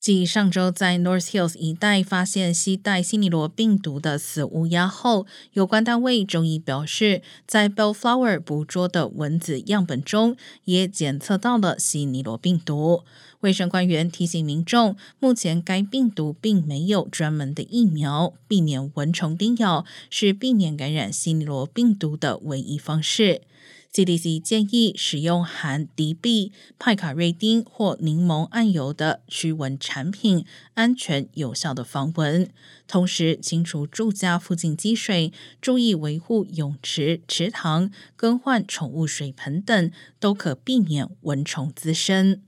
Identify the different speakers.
Speaker 1: 继上周在 North Hills 一带发现携带西尼罗病毒的死乌鸦后，有关单位周一表示，在 Bellflower 捕捉的蚊子样本中也检测到了西尼罗病毒。卫生官员提醒民众，目前该病毒并没有专门的疫苗，避免蚊虫叮咬是避免感染西尼罗病毒的唯一方式。CDC 建议使用含敌避、派卡瑞丁或柠檬桉油的驱蚊产品，安全有效的防蚊。同时，清除住家附近积水，注意维护泳池、池塘，更换宠物水盆等，都可避免蚊虫滋生。